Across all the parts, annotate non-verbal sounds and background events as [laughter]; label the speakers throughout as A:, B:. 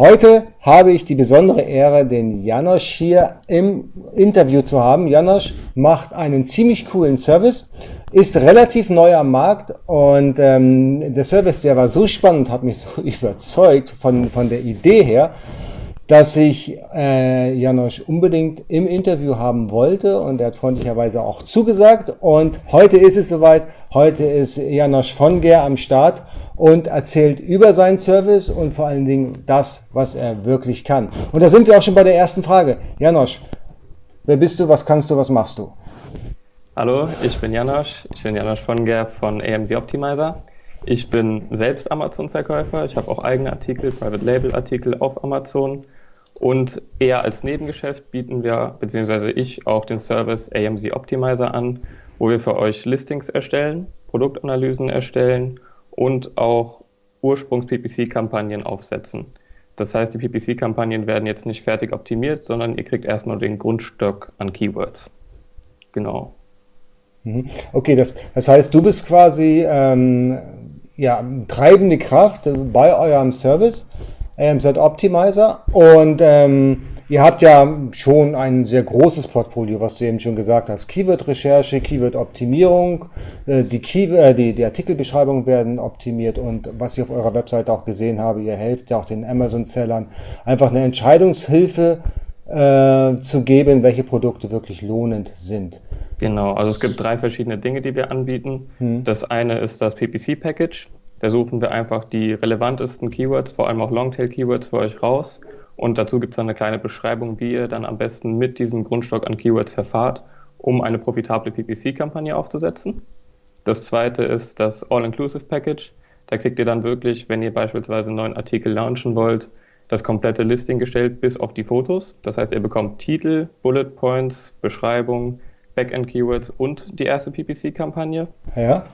A: Heute habe ich die besondere Ehre, den Janosch hier im Interview zu haben. Janosch macht einen ziemlich coolen Service, ist relativ neu am Markt und ähm, der Service, der war so spannend, hat mich so [laughs] überzeugt von, von der Idee her, dass ich äh, Janosch unbedingt im Interview haben wollte und er hat freundlicherweise auch zugesagt und heute ist es soweit. Heute ist Janosch von Ger am Start und erzählt über seinen Service und vor allen Dingen das, was er wirklich kann. Und da sind wir auch schon bei der ersten Frage. Janosch, wer bist du, was kannst du, was machst du?
B: Hallo, ich bin Janosch. Ich bin Janosch von Ger von AMC Optimizer. Ich bin selbst Amazon-Verkäufer. Ich habe auch eigene Artikel, Private Label-Artikel auf Amazon und eher als Nebengeschäft bieten wir, beziehungsweise ich, auch den Service AMZ Optimizer an, wo wir für euch Listings erstellen, Produktanalysen erstellen und auch Ursprungs-PPC-Kampagnen aufsetzen. Das heißt, die PPC-Kampagnen werden jetzt nicht fertig optimiert, sondern ihr kriegt erst nur den Grundstock an Keywords. Genau.
A: Mhm. Okay, das, das heißt, du bist quasi ähm, ja, treibende Kraft bei eurem Service. AMZ Optimizer. Und ähm, ihr habt ja schon ein sehr großes Portfolio, was du eben schon gesagt hast. Keyword-Recherche, Keyword-Optimierung, äh, die, Keyword, äh, die, die Artikelbeschreibungen werden optimiert und was ich auf eurer Webseite auch gesehen habe, ihr helft ja auch den Amazon-Sellern, einfach eine Entscheidungshilfe äh, zu geben, welche Produkte wirklich lohnend sind.
B: Genau, also es gibt drei verschiedene Dinge, die wir anbieten. Hm. Das eine ist das PPC-Package. Da suchen wir einfach die relevantesten Keywords, vor allem auch Longtail-Keywords für euch raus. Und dazu gibt es dann eine kleine Beschreibung, wie ihr dann am besten mit diesem Grundstock an Keywords verfahrt, um eine profitable PPC-Kampagne aufzusetzen. Das zweite ist das All-Inclusive Package. Da kriegt ihr dann wirklich, wenn ihr beispielsweise einen neuen Artikel launchen wollt, das komplette Listing gestellt bis auf die Fotos. Das heißt, ihr bekommt Titel, Bullet Points, Beschreibung, Backend-Keywords und die erste PPC-Kampagne.
A: Ja.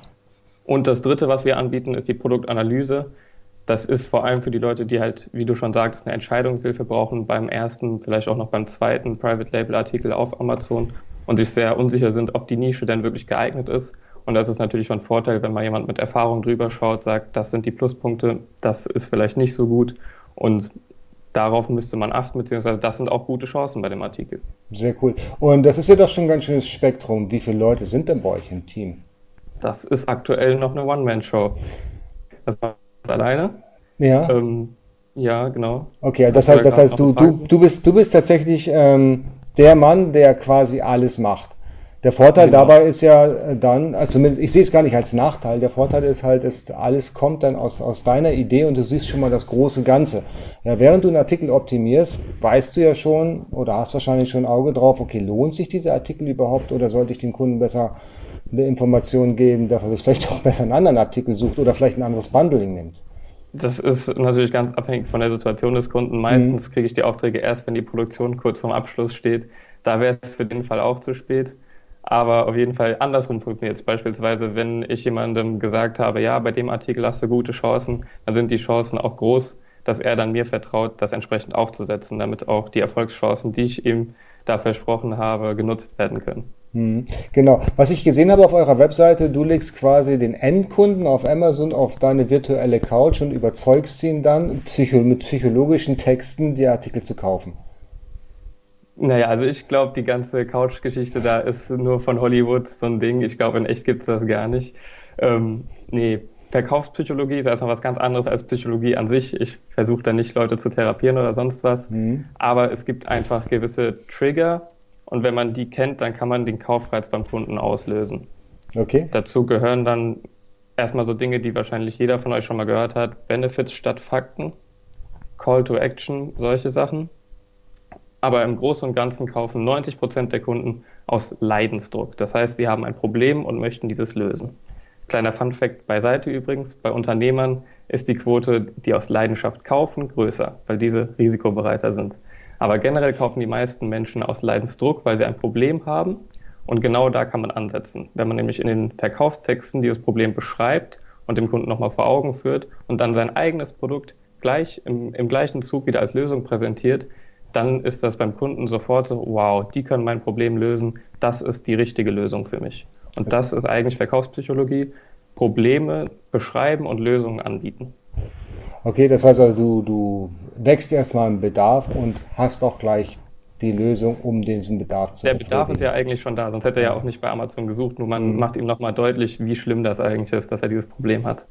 B: Und das dritte, was wir anbieten, ist die Produktanalyse. Das ist vor allem für die Leute, die halt, wie du schon sagst, eine Entscheidungshilfe brauchen beim ersten, vielleicht auch noch beim zweiten Private Label Artikel auf Amazon und sich sehr unsicher sind, ob die Nische denn wirklich geeignet ist. Und das ist natürlich schon ein Vorteil, wenn mal jemand mit Erfahrung drüber schaut, sagt, das sind die Pluspunkte, das ist vielleicht nicht so gut. Und darauf müsste man achten, beziehungsweise das sind auch gute Chancen bei dem Artikel.
A: Sehr cool. Und das ist ja doch schon ein ganz schönes Spektrum. Wie viele Leute sind denn bei euch im Team?
B: Das ist aktuell noch eine One-Man-Show. Das war alleine.
A: Ja.
B: Ähm, ja, genau.
A: Okay, das heißt, das heißt du, du, du, bist, du bist tatsächlich ähm, der Mann, der quasi alles macht. Der Vorteil genau. dabei ist ja äh, dann, also zumindest, ich sehe es gar nicht als Nachteil, der Vorteil ist halt, dass alles kommt dann aus, aus deiner Idee und du siehst schon mal das große Ganze. Ja, während du einen Artikel optimierst, weißt du ja schon oder hast wahrscheinlich schon ein Auge drauf, okay, lohnt sich dieser Artikel überhaupt oder sollte ich dem Kunden besser eine Information geben, dass er sich vielleicht auch besser einen anderen Artikel sucht oder vielleicht ein anderes Bundling nimmt?
B: Das ist natürlich ganz abhängig von der Situation des Kunden. Meistens mhm. kriege ich die Aufträge erst, wenn die Produktion kurz vorm Abschluss steht. Da wäre es für den Fall auch zu spät. Aber auf jeden Fall andersrum funktioniert es. Beispielsweise, wenn ich jemandem gesagt habe, ja, bei dem Artikel hast du gute Chancen, dann sind die Chancen auch groß, dass er dann mir vertraut, das entsprechend aufzusetzen, damit auch die Erfolgschancen, die ich ihm da versprochen habe, genutzt werden können.
A: Hm, genau. Was ich gesehen habe auf eurer Webseite, du legst quasi den Endkunden auf Amazon auf deine virtuelle Couch und überzeugst ihn dann psycho mit psychologischen Texten die Artikel zu kaufen.
B: Naja, also ich glaube, die ganze Couch-Geschichte da ist nur von Hollywood so ein Ding. Ich glaube, in echt gibt es das gar nicht. Ähm, nee, Verkaufspsychologie ist erstmal was ganz anderes als Psychologie an sich. Ich versuche da nicht Leute zu therapieren oder sonst was. Mhm. Aber es gibt einfach gewisse Trigger, und wenn man die kennt, dann kann man den Kaufreiz beim Kunden auslösen.
A: Okay.
B: Dazu gehören dann erstmal so Dinge, die wahrscheinlich jeder von euch schon mal gehört hat. Benefits statt Fakten, Call to Action, solche Sachen. Aber im Großen und Ganzen kaufen 90 Prozent der Kunden aus Leidensdruck. Das heißt, sie haben ein Problem und möchten dieses lösen. Kleiner Fun Fact beiseite übrigens, bei Unternehmern ist die Quote, die aus Leidenschaft kaufen, größer, weil diese risikobereiter sind. Aber generell kaufen die meisten Menschen aus Leidensdruck, weil sie ein Problem haben. Und genau da kann man ansetzen. Wenn man nämlich in den Verkaufstexten dieses Problem beschreibt und dem Kunden nochmal vor Augen führt und dann sein eigenes Produkt gleich im, im gleichen Zug wieder als Lösung präsentiert, dann ist das beim Kunden sofort so, wow, die können mein Problem lösen, das ist die richtige Lösung für mich. Und das ist eigentlich Verkaufspsychologie, Probleme beschreiben und Lösungen anbieten.
A: Okay, das heißt also, du, du wächst erstmal einen Bedarf und hast auch gleich die Lösung, um diesen Bedarf zu
B: Der Bedarf ist ja eigentlich schon da, sonst hätte er ja auch nicht bei Amazon gesucht. Nur man mhm. macht ihm nochmal deutlich, wie schlimm das eigentlich ist, dass er dieses Problem hat.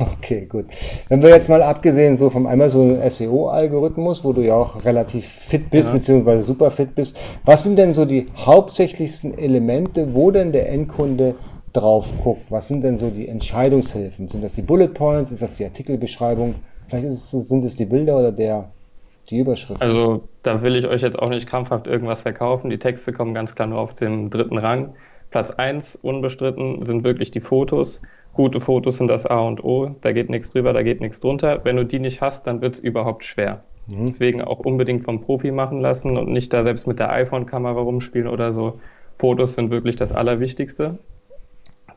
A: Okay, gut. Wenn wir jetzt mal abgesehen so vom Amazon SEO-Algorithmus, wo du ja auch relativ fit bist, ja. beziehungsweise super fit bist, was sind denn so die hauptsächlichsten Elemente, wo denn der Endkunde drauf guckt? Was sind denn so die Entscheidungshilfen? Sind das die Bullet Points? Ist das die Artikelbeschreibung? Vielleicht es, sind es die Bilder oder der, die Überschrift?
B: Also da will ich euch jetzt auch nicht krampfhaft irgendwas verkaufen. Die Texte kommen ganz klar nur auf dem dritten Rang. Platz 1 unbestritten sind wirklich die Fotos. Gute Fotos sind das A und O. Da geht nichts drüber, da geht nichts drunter. Wenn du die nicht hast, dann wird es überhaupt schwer. Mhm. Deswegen auch unbedingt vom Profi machen lassen und nicht da selbst mit der iPhone-Kamera rumspielen oder so. Fotos sind wirklich das Allerwichtigste.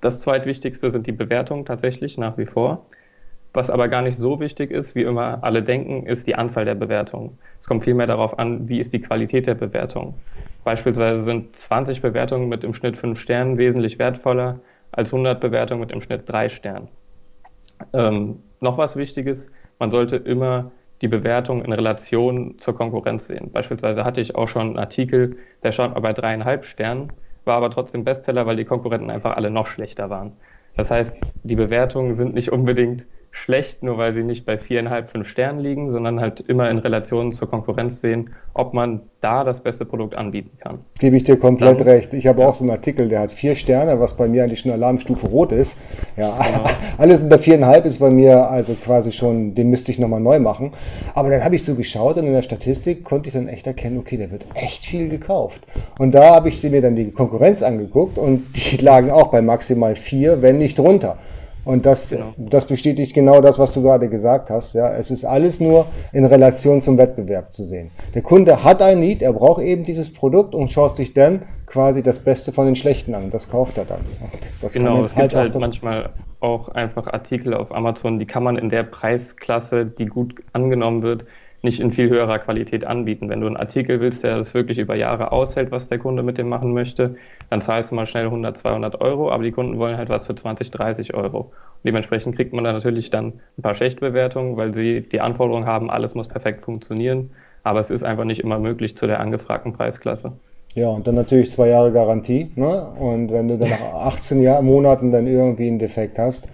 B: Das zweitwichtigste sind die Bewertungen tatsächlich nach wie vor. Was aber gar nicht so wichtig ist, wie immer alle denken, ist die Anzahl der Bewertungen. Es kommt vielmehr darauf an, wie ist die Qualität der Bewertung. Beispielsweise sind 20 Bewertungen mit im Schnitt 5 Sternen wesentlich wertvoller als 100 Bewertungen mit im Schnitt 3 Sternen. Ähm, noch was Wichtiges, man sollte immer die Bewertung in Relation zur Konkurrenz sehen. Beispielsweise hatte ich auch schon einen Artikel, der mal bei dreieinhalb Sternen war aber trotzdem Bestseller, weil die Konkurrenten einfach alle noch schlechter waren. Das heißt, die Bewertungen sind nicht unbedingt schlecht, nur weil sie nicht bei viereinhalb, fünf Sternen liegen, sondern halt immer in Relation zur Konkurrenz sehen, ob man da das beste Produkt anbieten kann.
A: Gebe ich dir komplett Dann, recht. Ich habe ja. auch so einen Artikel, der hat vier Sterne, was bei mir eigentlich schon Alarmstufe rot ist. Ja, genau. [laughs] alles unter viereinhalb ist bei mir also quasi schon, den müsste ich nochmal neu machen. Aber dann habe ich so geschaut und in der Statistik konnte ich dann echt erkennen, okay, der wird echt viel gekauft. Und da habe ich mir dann die Konkurrenz angeguckt und die [laughs] lagen auch bei maximal vier, wenn nicht drunter. Und das, genau. das bestätigt genau das, was du gerade gesagt hast. Ja, es ist alles nur in Relation zum Wettbewerb zu sehen. Der Kunde hat ein Need, er braucht eben dieses Produkt und schaut sich dann quasi das Beste von den Schlechten an. Das kauft er dann.
B: genau, es halt gibt halt manchmal auch einfach Artikel auf Amazon, die kann man in der Preisklasse, die gut angenommen wird, nicht in viel höherer Qualität anbieten. Wenn du einen Artikel willst, der das wirklich über Jahre aushält, was der Kunde mit dem machen möchte, dann zahlst du mal schnell 100, 200 Euro, aber die Kunden wollen halt was für 20, 30 Euro. Und dementsprechend kriegt man da natürlich dann ein paar schlechte Bewertungen, weil sie die Anforderung haben, alles muss perfekt funktionieren, aber es ist einfach nicht immer möglich zu der angefragten Preisklasse.
A: Ja, und dann natürlich zwei Jahre Garantie. Ne? Und wenn du dann nach 18 Jahr, Monaten dann irgendwie einen Defekt hast,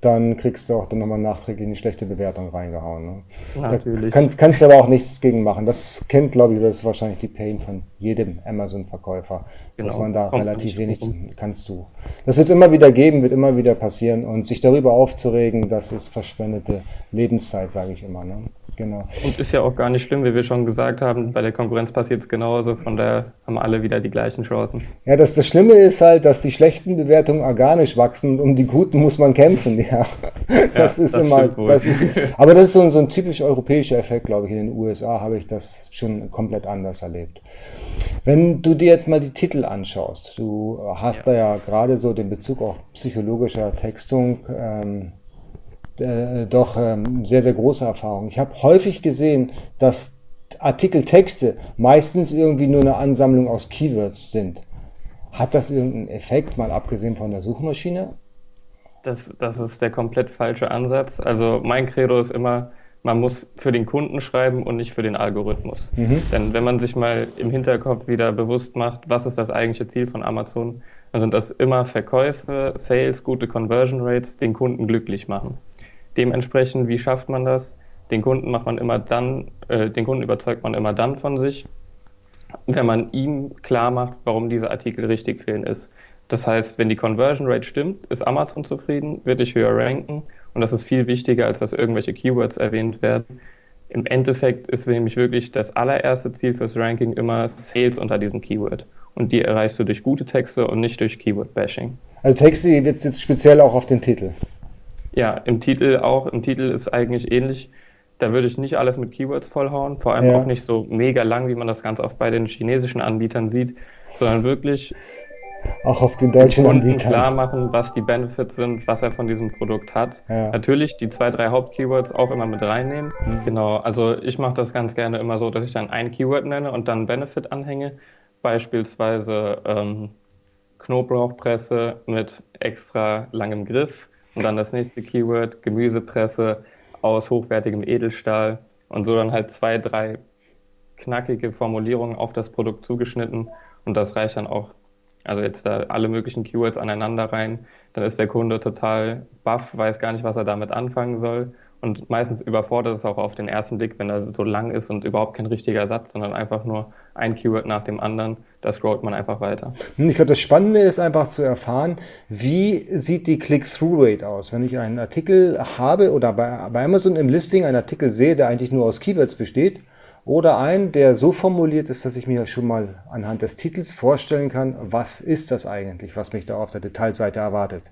A: dann kriegst du auch dann nochmal nachträglich eine schlechte Bewertung reingehauen. Ne? Natürlich. Da kannst, kannst du aber auch nichts gegen machen. Das kennt, glaube ich, das ist wahrscheinlich die Pain von jedem Amazon-Verkäufer, genau. dass man da Kommt relativ wenig rum. kannst du. Das wird immer wieder geben, wird immer wieder passieren und sich darüber aufzuregen, das ist verschwendete Lebenszeit, sage ich immer. Ne?
B: Genau. Und ist ja auch gar nicht schlimm, wie wir schon gesagt haben. Bei der Konkurrenz passiert es genauso. Von daher haben alle wieder die gleichen Chancen.
A: Ja, das, das Schlimme ist halt, dass die schlechten Bewertungen organisch wachsen. Um die guten muss man kämpfen. [laughs] Ja, das ja, ist das immer. Das ist, aber das ist so ein, so ein typisch europäischer Effekt, glaube ich. In den USA habe ich das schon komplett anders erlebt. Wenn du dir jetzt mal die Titel anschaust, du hast ja. da ja gerade so den Bezug auf psychologischer Textung. Ähm, äh, doch ähm, sehr, sehr große Erfahrung. Ich habe häufig gesehen, dass Artikeltexte meistens irgendwie nur eine Ansammlung aus Keywords sind. Hat das irgendeinen Effekt, mal abgesehen von der Suchmaschine?
B: Das, das ist der komplett falsche Ansatz. Also mein Credo ist immer, man muss für den Kunden schreiben und nicht für den Algorithmus. Mhm. Denn wenn man sich mal im Hinterkopf wieder bewusst macht, was ist das eigentliche Ziel von Amazon, dann sind das immer Verkäufe, Sales, gute Conversion Rates, den Kunden glücklich machen. Dementsprechend, wie schafft man das? Den Kunden macht man immer dann, äh, den Kunden überzeugt man immer dann von sich, wenn man ihm klar macht, warum dieser Artikel richtig für ihn ist. Das heißt, wenn die Conversion Rate stimmt, ist Amazon zufrieden, wird dich höher ranken und das ist viel wichtiger, als dass irgendwelche Keywords erwähnt werden. Im Endeffekt ist nämlich wirklich das allererste Ziel fürs Ranking immer Sales unter diesem Keyword. Und die erreichst du durch gute Texte und nicht durch Keyword-Bashing.
A: Also Texte wird jetzt speziell auch auf den Titel.
B: Ja, im Titel auch. Im Titel ist eigentlich ähnlich. Da würde ich nicht alles mit Keywords vollhauen, vor allem ja. auch nicht so mega lang, wie man das ganz oft bei den chinesischen Anbietern sieht, sondern wirklich
A: auch auf den deutschen Anbietern
B: klar machen, was die Benefits sind, was er von diesem Produkt hat. Ja. Natürlich die zwei, drei Hauptkeywords auch immer mit reinnehmen. Mhm. Genau, also ich mache das ganz gerne immer so, dass ich dann ein Keyword nenne und dann Benefit anhänge. Beispielsweise ähm, Knoblauchpresse mit extra langem Griff und dann das nächste Keyword, Gemüsepresse, aus hochwertigem Edelstahl und so dann halt zwei, drei knackige Formulierungen auf das Produkt zugeschnitten und das reicht dann auch. Also jetzt da alle möglichen Keywords aneinander rein, dann ist der Kunde total baff, weiß gar nicht, was er damit anfangen soll und meistens überfordert es auch auf den ersten Blick, wenn er so lang ist und überhaupt kein richtiger Satz, sondern einfach nur ein Keyword nach dem anderen. Da scrollt man einfach weiter.
A: Hm, ich glaube, das Spannende ist einfach zu erfahren, wie sieht die Click-Through-Rate aus. Wenn ich einen Artikel habe oder bei, bei Amazon im Listing einen Artikel sehe, der eigentlich nur aus Keywords besteht, oder einen, der so formuliert ist, dass ich mir schon mal anhand des Titels vorstellen kann, was ist das eigentlich, was mich da auf der Detailseite erwartet.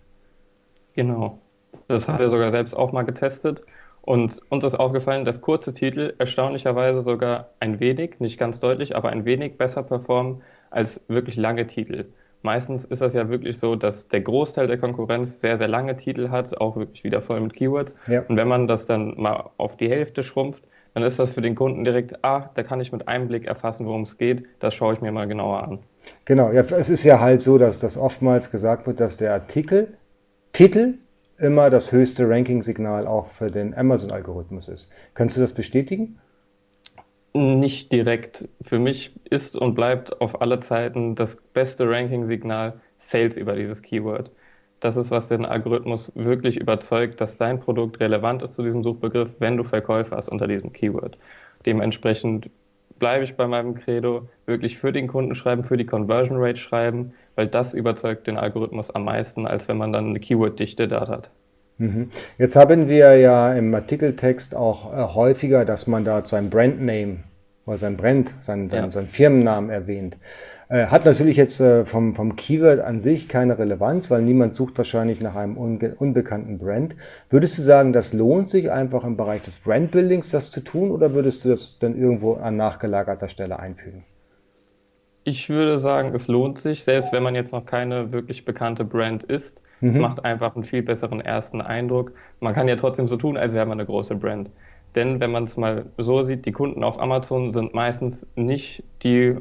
B: Genau. Das haben wir sogar selbst auch mal getestet. Und uns ist aufgefallen, dass kurze Titel erstaunlicherweise sogar ein wenig, nicht ganz deutlich, aber ein wenig besser performen als wirklich lange Titel. Meistens ist das ja wirklich so, dass der Großteil der Konkurrenz sehr, sehr lange Titel hat, auch wirklich wieder voll mit Keywords. Ja. Und wenn man das dann mal auf die Hälfte schrumpft, dann ist das für den Kunden direkt, ah, da kann ich mit einem Blick erfassen, worum es geht. Das schaue ich mir mal genauer an.
A: Genau, ja, es ist ja halt so, dass das oftmals gesagt wird, dass der Artikel, Titel immer das höchste Ranking-Signal auch für den Amazon-Algorithmus ist. Kannst du das bestätigen?
B: Nicht direkt. Für mich ist und bleibt auf alle Zeiten das beste Ranking-Signal Sales über dieses Keyword. Das ist, was den Algorithmus wirklich überzeugt, dass dein Produkt relevant ist zu diesem Suchbegriff, wenn du Verkäufe hast unter diesem Keyword. Dementsprechend bleibe ich bei meinem Credo, wirklich für den Kunden schreiben, für die Conversion Rate schreiben, weil das überzeugt den Algorithmus am meisten, als wenn man dann eine Keyword-Dichte da hat.
A: Mhm. Jetzt haben wir ja im Artikeltext auch äh, häufiger, dass man da sein Brandname oder sein Brand, sein, ja. sein Firmennamen erwähnt. Äh, hat natürlich jetzt äh, vom, vom Keyword an sich keine Relevanz, weil niemand sucht wahrscheinlich nach einem unbekannten Brand. Würdest du sagen, das lohnt sich einfach im Bereich des Brandbuildings das zu tun oder würdest du das dann irgendwo an nachgelagerter Stelle einfügen?
B: Ich würde sagen, es lohnt sich, selbst wenn man jetzt noch keine wirklich bekannte Brand ist. Mhm. Es macht einfach einen viel besseren ersten Eindruck. Man kann ja trotzdem so tun, als wäre man eine große Brand. Denn wenn man es mal so sieht, die Kunden auf Amazon sind meistens nicht die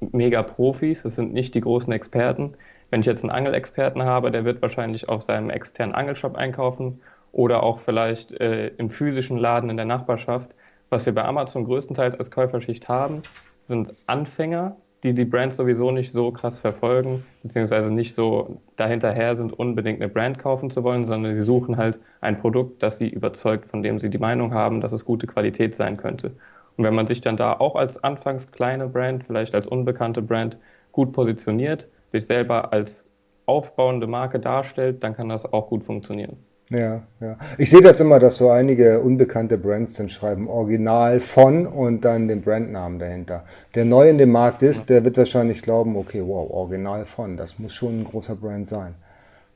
B: Mega-Profis, das sind nicht die großen Experten. Wenn ich jetzt einen Angelexperten habe, der wird wahrscheinlich auf seinem externen Angelshop einkaufen oder auch vielleicht äh, im physischen Laden in der Nachbarschaft. Was wir bei Amazon größtenteils als Käuferschicht haben, sind Anfänger, die die Brand sowieso nicht so krass verfolgen, beziehungsweise nicht so dahinterher sind, unbedingt eine Brand kaufen zu wollen, sondern sie suchen halt ein Produkt, das sie überzeugt, von dem sie die Meinung haben, dass es gute Qualität sein könnte. Und wenn man sich dann da auch als anfangs kleine Brand, vielleicht als unbekannte Brand gut positioniert, sich selber als aufbauende Marke darstellt, dann kann das auch gut funktionieren.
A: Ja, ja. Ich sehe das immer, dass so einige unbekannte Brands dann schreiben Original von und dann den Brandnamen dahinter. Der neu in dem Markt ist, der wird wahrscheinlich glauben, okay, wow, Original von, das muss schon ein großer Brand sein.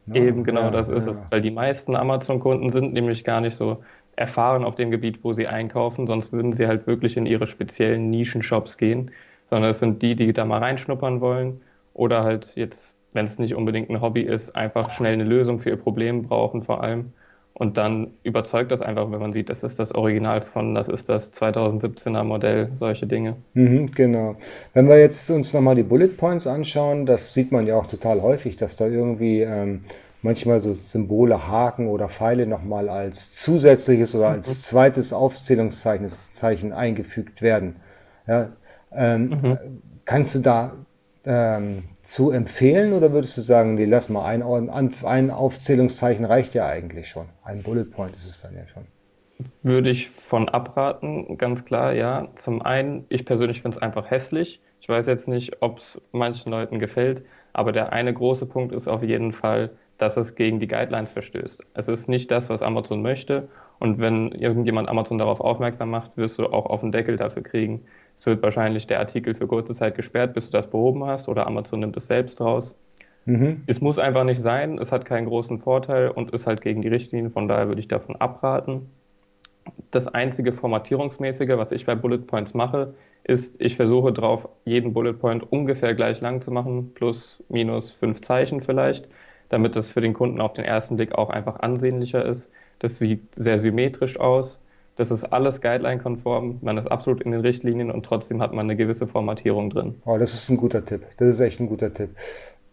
B: Ja, Eben, genau, ja, das ist ja. es. Weil die meisten Amazon-Kunden sind nämlich gar nicht so erfahren auf dem Gebiet, wo sie einkaufen, sonst würden sie halt wirklich in ihre speziellen Nischenshops gehen, sondern es sind die, die da mal reinschnuppern wollen oder halt jetzt wenn es nicht unbedingt ein Hobby ist, einfach schnell eine Lösung für ihr Problem brauchen vor allem. Und dann überzeugt das einfach, wenn man sieht, das ist das Original von, das ist das 2017er Modell, solche Dinge.
A: Mhm, genau. Wenn wir jetzt uns nochmal die Bullet Points anschauen, das sieht man ja auch total häufig, dass da irgendwie ähm, manchmal so Symbole, Haken oder Pfeile nochmal als zusätzliches oder als mhm. zweites Aufzählungszeichen Zeichen eingefügt werden. Ja, ähm, mhm. Kannst du da ähm, zu empfehlen oder würdest du sagen, nee, lass mal ein, ein Aufzählungszeichen reicht ja eigentlich schon. Ein Bullet Point ist es dann ja schon.
B: Würde ich von abraten, ganz klar, ja. Zum einen, ich persönlich finde es einfach hässlich. Ich weiß jetzt nicht, ob es manchen Leuten gefällt, aber der eine große Punkt ist auf jeden Fall, dass es gegen die Guidelines verstößt. Es ist nicht das, was Amazon möchte. Und wenn irgendjemand Amazon darauf aufmerksam macht, wirst du auch auf den Deckel dafür kriegen. Es wird wahrscheinlich der Artikel für kurze Zeit gesperrt, bis du das behoben hast, oder Amazon nimmt es selbst raus. Mhm. Es muss einfach nicht sein, es hat keinen großen Vorteil und ist halt gegen die Richtlinien, von daher würde ich davon abraten. Das einzige Formatierungsmäßige, was ich bei Bullet Points mache, ist, ich versuche drauf, jeden Bullet Point ungefähr gleich lang zu machen, plus minus fünf Zeichen vielleicht, damit das für den Kunden auf den ersten Blick auch einfach ansehnlicher ist. Das sieht sehr symmetrisch aus. Das ist alles Guideline-konform, man ist absolut in den Richtlinien und trotzdem hat man eine gewisse Formatierung drin.
A: Oh, das ist ein guter Tipp. Das ist echt ein guter Tipp.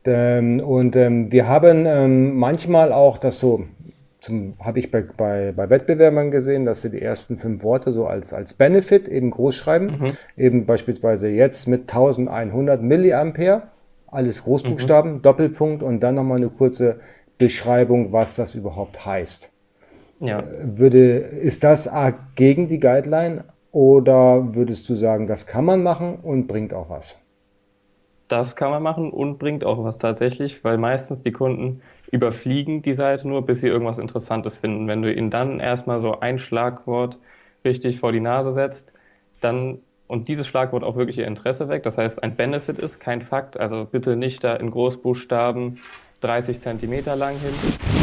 A: Ähm, und ähm, wir haben ähm, manchmal auch das so, habe ich bei, bei, bei Wettbewerbern gesehen, dass sie die ersten fünf Worte so als, als Benefit eben groß schreiben. Mhm. Eben beispielsweise jetzt mit 1100 Milliampere, alles Großbuchstaben, mhm. Doppelpunkt und dann nochmal eine kurze Beschreibung, was das überhaupt heißt. Ja. Würde, ist das gegen die Guideline oder würdest du sagen, das kann man machen und bringt auch was?
B: Das kann man machen und bringt auch was tatsächlich, weil meistens die Kunden überfliegen die Seite nur, bis sie irgendwas Interessantes finden. Wenn du ihnen dann erstmal so ein Schlagwort richtig vor die Nase setzt, dann und dieses Schlagwort auch wirklich ihr Interesse weckt, das heißt ein Benefit ist, kein Fakt, also bitte nicht da in Großbuchstaben 30 Zentimeter lang hin,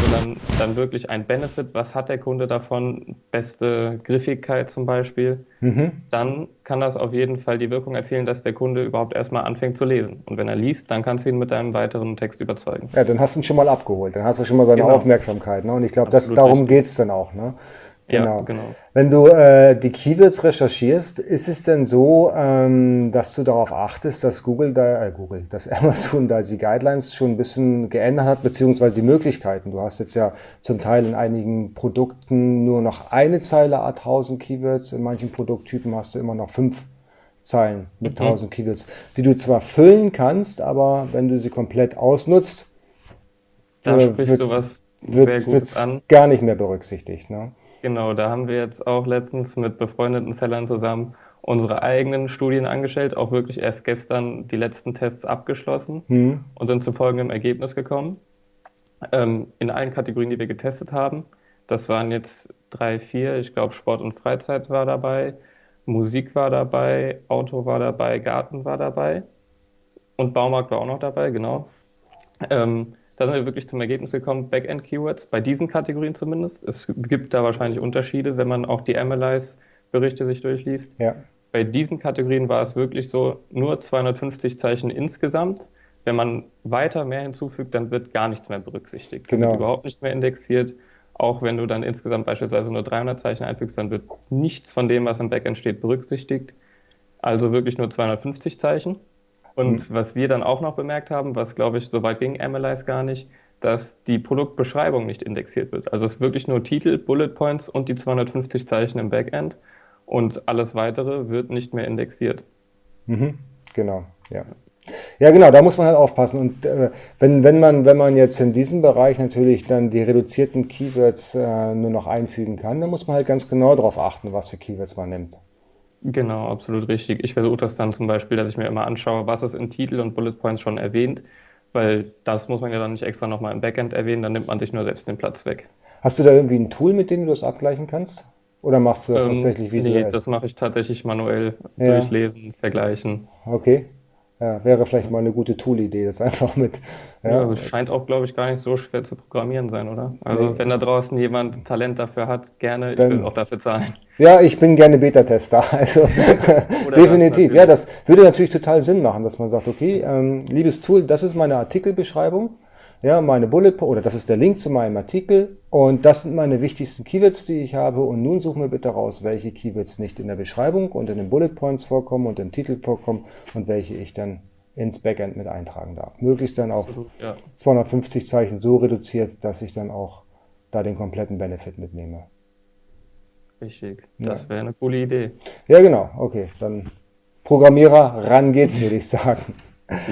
B: sondern dann wirklich ein Benefit. Was hat der Kunde davon? Beste Griffigkeit zum Beispiel. Mhm. Dann kann das auf jeden Fall die Wirkung erzielen, dass der Kunde überhaupt erstmal anfängt zu lesen. Und wenn er liest, dann kannst du ihn mit einem weiteren Text überzeugen.
A: Ja, dann hast du ihn schon mal abgeholt. Dann hast du schon mal seine genau. Aufmerksamkeit. Ne? Und ich glaube, darum geht es dann auch. Ne? Genau. Ja, genau. Wenn du äh, die Keywords recherchierst, ist es denn so, ähm, dass du darauf achtest, dass Google da, äh, Google, dass [laughs] Amazon da die Guidelines schon ein bisschen geändert hat, beziehungsweise die Möglichkeiten. Du hast jetzt ja zum Teil in einigen Produkten nur noch eine Zeile a 1000 Keywords, in manchen Produkttypen hast du immer noch fünf Zeilen mit mhm. 1000 Keywords, die du zwar füllen kannst, aber wenn du sie komplett ausnutzt,
B: da äh, wird, du was
A: wird, wird gar nicht mehr berücksichtigt. Ne?
B: Genau, da haben wir jetzt auch letztens mit befreundeten Sellern zusammen unsere eigenen Studien angestellt, auch wirklich erst gestern die letzten Tests abgeschlossen mhm. und sind zu folgendem Ergebnis gekommen. Ähm, in allen Kategorien, die wir getestet haben, das waren jetzt drei, vier, ich glaube Sport und Freizeit war dabei, Musik war dabei, Auto war dabei, Garten war dabei und Baumarkt war auch noch dabei, genau. Ähm, da sind wir wirklich zum Ergebnis gekommen, Backend-Keywords, bei diesen Kategorien zumindest. Es gibt da wahrscheinlich Unterschiede, wenn man auch die MLIs-Berichte sich durchliest. Ja. Bei diesen Kategorien war es wirklich so, nur 250 Zeichen insgesamt. Wenn man weiter mehr hinzufügt, dann wird gar nichts mehr berücksichtigt. Genau. Wird überhaupt nicht mehr indexiert. Auch wenn du dann insgesamt beispielsweise nur 300 Zeichen einfügst, dann wird nichts von dem, was im Backend steht, berücksichtigt. Also wirklich nur 250 Zeichen. Und mhm. was wir dann auch noch bemerkt haben, was glaube ich, soweit ging MLIs gar nicht, dass die Produktbeschreibung nicht indexiert wird. Also es ist wirklich nur Titel, Bullet Points und die 250 Zeichen im Backend und alles weitere wird nicht mehr indexiert.
A: Mhm. Genau, ja. Ja, genau, da muss man halt aufpassen. Und äh, wenn, wenn, man, wenn man jetzt in diesem Bereich natürlich dann die reduzierten Keywords äh, nur noch einfügen kann, dann muss man halt ganz genau darauf achten, was für Keywords man nimmt.
B: Genau, absolut richtig. Ich versuche das dann zum Beispiel, dass ich mir immer anschaue, was ist in Titel und Bullet Points schon erwähnt, weil das muss man ja dann nicht extra nochmal im Backend erwähnen, dann nimmt man sich nur selbst den Platz weg.
A: Hast du da irgendwie ein Tool, mit dem du das abgleichen kannst? Oder machst du das ähm, tatsächlich visuell?
B: Nee, das mache ich tatsächlich manuell ja. durchlesen, vergleichen.
A: Okay. Ja, wäre vielleicht mal eine gute Tool-Idee, das einfach mit.
B: Ja, ja es scheint auch, glaube ich, gar nicht so schwer zu programmieren sein, oder? Also, nee. wenn da draußen jemand Talent dafür hat, gerne, Dann, ich will auch dafür zahlen.
A: Ja, ich bin gerne Beta-Tester, [laughs] also [laughs] definitiv. Das ja, das würde natürlich total Sinn machen, dass man sagt, okay, ähm, liebes Tool, das ist meine Artikelbeschreibung ja, meine Bullet oder das ist der Link zu meinem Artikel und das sind meine wichtigsten Keywords, die ich habe und nun such mir bitte raus, welche Keywords nicht in der Beschreibung und in den Bullet Points vorkommen und im Titel vorkommen und welche ich dann ins Backend mit eintragen darf. Möglichst dann auf ja. 250 Zeichen so reduziert, dass ich dann auch da den kompletten Benefit mitnehme.
B: Richtig, das ja. wäre eine coole Idee.
A: Ja, genau, okay, dann Programmierer, ran geht's, würde ich sagen.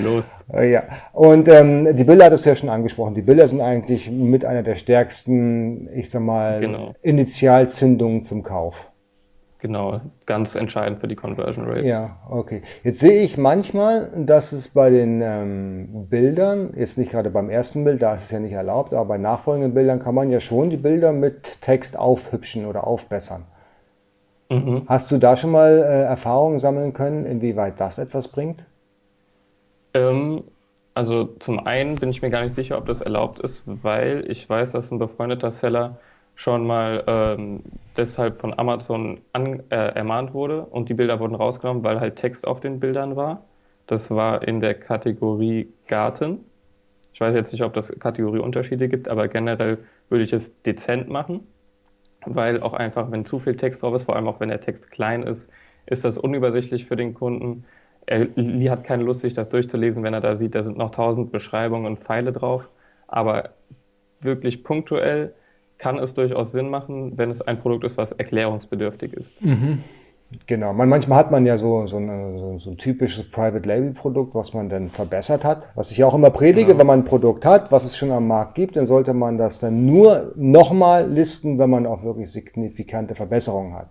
B: Los.
A: Äh, ja, und ähm, die Bilder hattest du ja schon angesprochen. Die Bilder sind eigentlich mit einer der stärksten, ich sag mal, genau. Initialzündungen zum Kauf.
B: Genau, ganz entscheidend für die Conversion Rate.
A: Ja, okay. Jetzt sehe ich manchmal, dass es bei den ähm, Bildern, jetzt nicht gerade beim ersten Bild, da ist es ja nicht erlaubt, aber bei nachfolgenden Bildern kann man ja schon die Bilder mit Text aufhübschen oder aufbessern. Mhm. Hast du da schon mal äh, Erfahrungen sammeln können, inwieweit das etwas bringt?
B: Ähm, also zum einen bin ich mir gar nicht sicher, ob das erlaubt ist, weil ich weiß, dass ein befreundeter Seller schon mal ähm, deshalb von Amazon an, äh, ermahnt wurde und die Bilder wurden rausgenommen, weil halt Text auf den Bildern war. Das war in der Kategorie Garten. Ich weiß jetzt nicht, ob das Kategorieunterschiede gibt, aber generell würde ich es dezent machen, weil auch einfach, wenn zu viel Text drauf ist, vor allem auch wenn der Text klein ist, ist das unübersichtlich für den Kunden er hat keine Lust, sich das durchzulesen, wenn er da sieht, da sind noch tausend Beschreibungen und Pfeile drauf. Aber wirklich punktuell kann es durchaus Sinn machen, wenn es ein Produkt ist, was erklärungsbedürftig ist. Mhm.
A: Genau, man, manchmal hat man ja so, so, eine, so, ein typisches Private Label Produkt, was man dann verbessert hat. Was ich ja auch immer predige, genau. wenn man ein Produkt hat, was es schon am Markt gibt, dann sollte man das dann nur nochmal listen, wenn man auch wirklich signifikante Verbesserungen hat.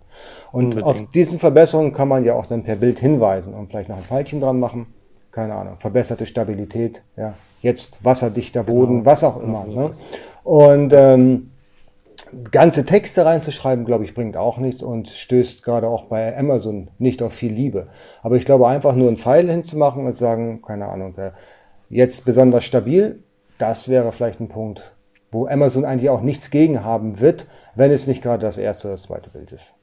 A: Und Unbedingt. auf diesen Verbesserungen kann man ja auch dann per Bild hinweisen und vielleicht noch ein Pfeilchen dran machen. Keine Ahnung, verbesserte Stabilität, ja, jetzt wasserdichter Boden, genau. was auch immer. Ne? Und ähm, ganze Texte reinzuschreiben, glaube ich, bringt auch nichts und stößt gerade auch bei Amazon nicht auf viel Liebe. Aber ich glaube, einfach nur einen Pfeil hinzumachen und sagen, keine Ahnung, jetzt besonders stabil, das wäre vielleicht ein Punkt, wo Amazon eigentlich auch nichts gegen haben wird, wenn es nicht gerade das erste oder das zweite Bild ist.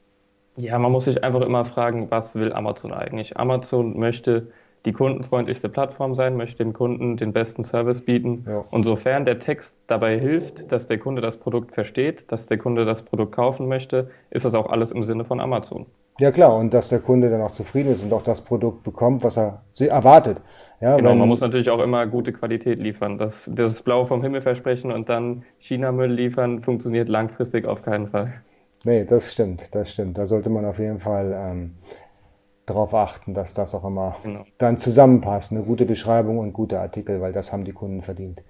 B: Ja, man muss sich einfach immer fragen, was will Amazon eigentlich? Amazon möchte die kundenfreundlichste Plattform sein, möchte dem Kunden den besten Service bieten. Ja. Und sofern der Text dabei hilft, dass der Kunde das Produkt versteht, dass der Kunde das Produkt kaufen möchte, ist das auch alles im Sinne von Amazon.
A: Ja klar, und dass der Kunde dann auch zufrieden ist und auch das Produkt bekommt, was er erwartet. Ja,
B: genau, wenn, man muss natürlich auch immer gute Qualität liefern. Das, das Blau vom Himmel versprechen und dann China-Müll liefern, funktioniert langfristig auf keinen Fall.
A: Nee, das stimmt, das stimmt. Da sollte man auf jeden Fall ähm, darauf achten, dass das auch immer genau. dann zusammenpasst. Eine gute Beschreibung und gute Artikel, weil das haben die Kunden verdient.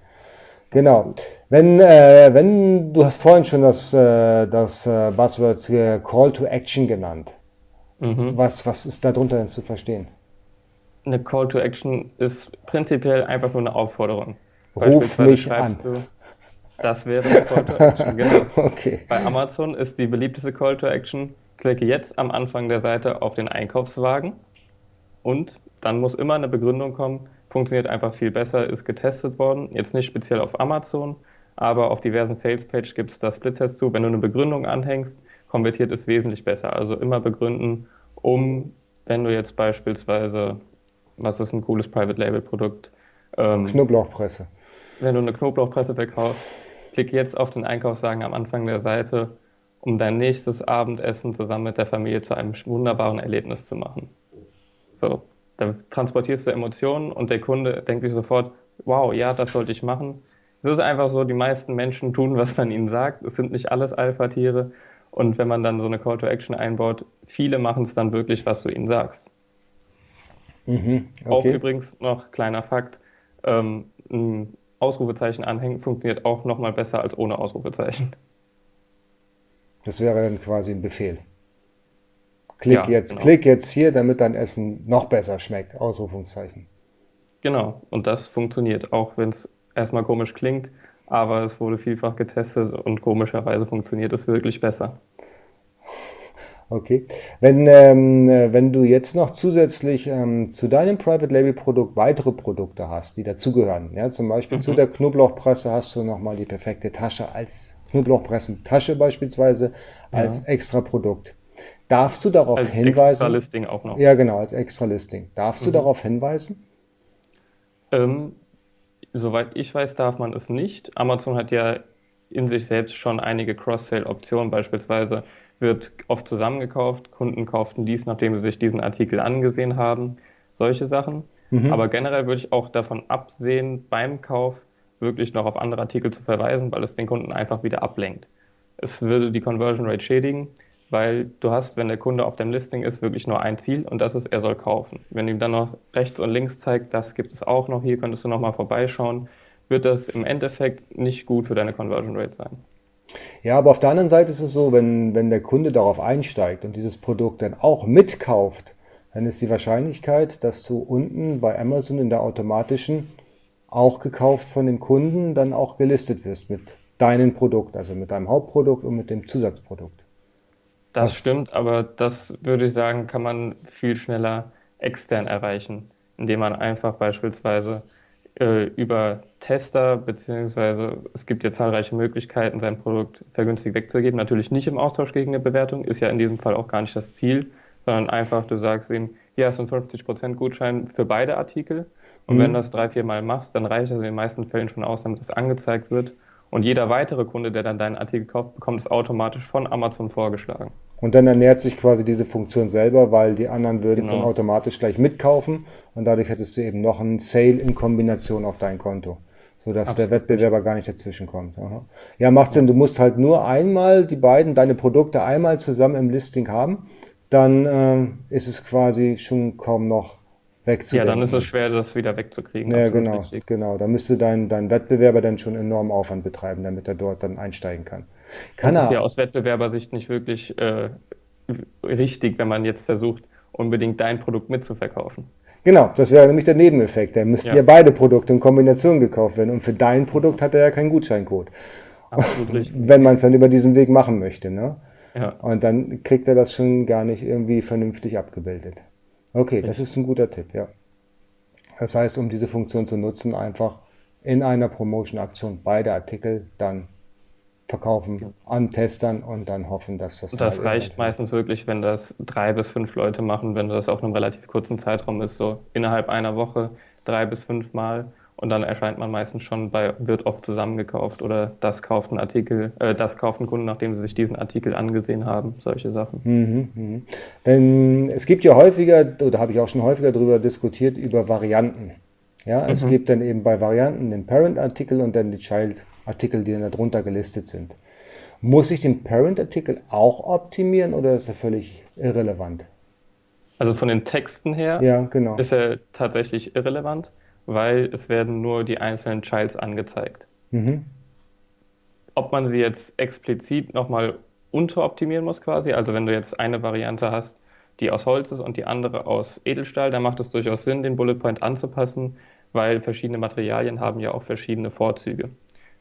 A: Genau. Wenn, äh, wenn du hast vorhin schon das, äh, das äh, Buzzword äh, Call to Action genannt. Mhm. Was, was ist darunter denn zu verstehen?
B: Eine Call to Action ist prinzipiell einfach nur eine Aufforderung.
A: Ruf mich an.
B: Du, das wäre eine Call to Action, genau. [laughs] okay. Bei Amazon ist die beliebteste Call to Action klicke jetzt am Anfang der Seite auf den Einkaufswagen und dann muss immer eine Begründung kommen, funktioniert einfach viel besser, ist getestet worden. Jetzt nicht speziell auf Amazon, aber auf diversen Sales-Page gibt es da Split-Tests zu. Wenn du eine Begründung anhängst, konvertiert es wesentlich besser. Also immer begründen, um, wenn du jetzt beispielsweise, was ist ein cooles Private-Label-Produkt?
A: Ähm, Knoblauchpresse.
B: Wenn du eine Knoblauchpresse verkaufst, klick jetzt auf den Einkaufswagen am Anfang der Seite um dein nächstes Abendessen zusammen mit der Familie zu einem wunderbaren Erlebnis zu machen. So, da transportierst du Emotionen und der Kunde denkt sich sofort, wow, ja, das sollte ich machen. Es ist einfach so, die meisten Menschen tun, was man ihnen sagt. Es sind nicht alles Alpha-Tiere. Und wenn man dann so eine Call to Action einbaut, viele machen es dann wirklich, was du ihnen sagst. Mhm, okay. Auch übrigens noch kleiner Fakt, ähm, ein Ausrufezeichen anhängen funktioniert auch nochmal besser als ohne Ausrufezeichen.
A: Das wäre dann quasi ein Befehl. Klick ja, jetzt, genau. klick jetzt hier, damit dein Essen noch besser schmeckt. Ausrufungszeichen.
B: Genau, und das funktioniert, auch wenn es erstmal komisch klingt, aber es wurde vielfach getestet und komischerweise funktioniert es wirklich besser.
A: Okay. Wenn, ähm, wenn du jetzt noch zusätzlich ähm, zu deinem Private Label Produkt weitere Produkte hast, die dazugehören, ja, zum Beispiel mhm. zu der Knoblauchpresse hast du nochmal die perfekte Tasche als Knoblauchpressentasche beispielsweise als ja. extra Produkt. Darfst du darauf als hinweisen? Als extra
B: Listing auch noch.
A: Ja, genau, als extra Listing. Darfst mhm. du darauf hinweisen?
B: Ähm, soweit ich weiß, darf man es nicht. Amazon hat ja in sich selbst schon einige Cross-Sale-Optionen. Beispielsweise wird oft zusammengekauft, Kunden kauften dies, nachdem sie sich diesen Artikel angesehen haben. Solche Sachen. Mhm. Aber generell würde ich auch davon absehen, beim Kauf wirklich noch auf andere Artikel zu verweisen, weil es den Kunden einfach wieder ablenkt. Es würde die Conversion Rate schädigen, weil du hast, wenn der Kunde auf dem Listing ist, wirklich nur ein Ziel und das ist, er soll kaufen. Wenn ihm dann noch rechts und links zeigt, das gibt es auch noch, hier könntest du nochmal vorbeischauen, wird das im Endeffekt nicht gut für deine Conversion Rate sein.
A: Ja, aber auf der anderen Seite ist es so, wenn, wenn der Kunde darauf einsteigt und dieses Produkt dann auch mitkauft, dann ist die Wahrscheinlichkeit, dass du unten bei Amazon in der automatischen auch gekauft von dem Kunden, dann auch gelistet wirst mit deinem Produkt, also mit deinem Hauptprodukt und mit dem Zusatzprodukt.
B: Das Was? stimmt, aber das würde ich sagen, kann man viel schneller extern erreichen, indem man einfach beispielsweise äh, über Tester, beziehungsweise es gibt ja zahlreiche Möglichkeiten, sein Produkt vergünstigt wegzugeben. Natürlich nicht im Austausch gegen eine Bewertung, ist ja in diesem Fall auch gar nicht das Ziel, sondern einfach, du sagst ihm, hier hast du einen 50% Gutschein für beide Artikel und mhm. wenn du das drei, vier Mal machst, dann reicht das in den meisten Fällen schon aus, damit das angezeigt wird. Und jeder weitere Kunde, der dann deinen Artikel kauft, bekommt es automatisch von Amazon vorgeschlagen.
A: Und dann ernährt sich quasi diese Funktion selber, weil die anderen würden genau. es dann genau. automatisch gleich mitkaufen und dadurch hättest du eben noch einen Sale in Kombination auf dein Konto. sodass Absolut. der Wettbewerber gar nicht dazwischen kommt. Aha. Ja, macht Sinn. Du musst halt nur einmal die beiden, deine Produkte einmal zusammen im Listing haben, dann äh, ist es quasi schon kaum noch wegzudenken.
B: Ja, dann ist es schwer, das wieder wegzukriegen.
A: Ja, genau, richtig. genau. Da müsste dein, dein Wettbewerber dann schon enormen Aufwand betreiben, damit er dort dann einsteigen kann.
B: Kann das er, ist ja aus Wettbewerbersicht nicht wirklich äh, richtig, wenn man jetzt versucht, unbedingt dein Produkt mitzuverkaufen.
A: Genau, das wäre nämlich der Nebeneffekt. Da müssten ja. ja beide Produkte in Kombination gekauft werden. Und für dein Produkt hat er ja keinen Gutscheincode. Absolut. [laughs] Wenn man es dann über diesen Weg machen möchte. Ne? Ja. Und dann kriegt er das schon gar nicht irgendwie vernünftig abgebildet. Okay, das ist ein guter Tipp, ja. Das heißt, um diese Funktion zu nutzen, einfach in einer Promotion-Aktion beide Artikel dann verkaufen an Testern und dann hoffen, dass das.
B: Das reicht meistens wirklich, wenn das drei bis fünf Leute machen, wenn das auf einem relativ kurzen Zeitraum ist, so innerhalb einer Woche drei bis fünf Mal und dann erscheint man meistens schon bei, wird oft zusammengekauft oder das kauft ein Artikel, äh, das kauft ein Kunde, nachdem sie sich diesen Artikel angesehen haben, solche Sachen. Mhm,
A: mh. Denn es gibt ja häufiger, oder habe ich auch schon häufiger darüber diskutiert, über Varianten. Ja, mhm. es gibt dann eben bei Varianten den Parent-Artikel und dann die Child-Artikel, die dann darunter gelistet sind. Muss ich den Parent-Artikel auch optimieren oder ist er völlig irrelevant?
B: Also von den Texten her ja, genau. ist er tatsächlich irrelevant weil es werden nur die einzelnen Childs angezeigt. Mhm. Ob man sie jetzt explizit nochmal unteroptimieren muss quasi, also wenn du jetzt eine Variante hast, die aus Holz ist und die andere aus Edelstahl, dann macht es durchaus Sinn, den Bullet Point anzupassen, weil verschiedene Materialien haben ja auch verschiedene Vorzüge.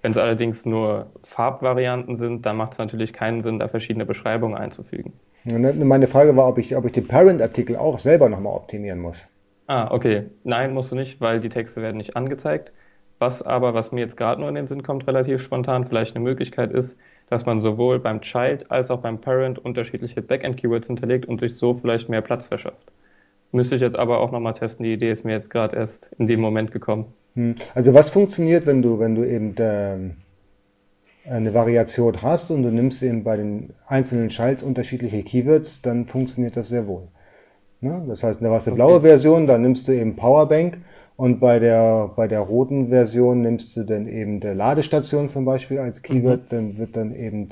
B: Wenn es allerdings nur Farbvarianten sind, dann macht es natürlich keinen Sinn, da verschiedene Beschreibungen einzufügen.
A: Meine Frage war, ob ich, ob ich den Parent-Artikel auch selber nochmal optimieren muss.
B: Ah, okay. Nein, musst du nicht, weil die Texte werden nicht angezeigt. Was aber, was mir jetzt gerade nur in den Sinn kommt, relativ spontan vielleicht eine Möglichkeit ist, dass man sowohl beim Child als auch beim Parent unterschiedliche Backend-Keywords hinterlegt und sich so vielleicht mehr Platz verschafft. Müsste ich jetzt aber auch nochmal testen. Die Idee ist mir jetzt gerade erst in dem Moment gekommen.
A: Hm. Also was funktioniert, wenn du, wenn du eben ähm, eine Variation hast und du nimmst eben bei den einzelnen Childs unterschiedliche Keywords, dann funktioniert das sehr wohl. Ne? Das heißt, du hast eine blaue okay. Version, dann nimmst du eben Powerbank und bei der, bei der roten Version nimmst du dann eben der Ladestation zum Beispiel als Keyword, mhm. dann wird dann eben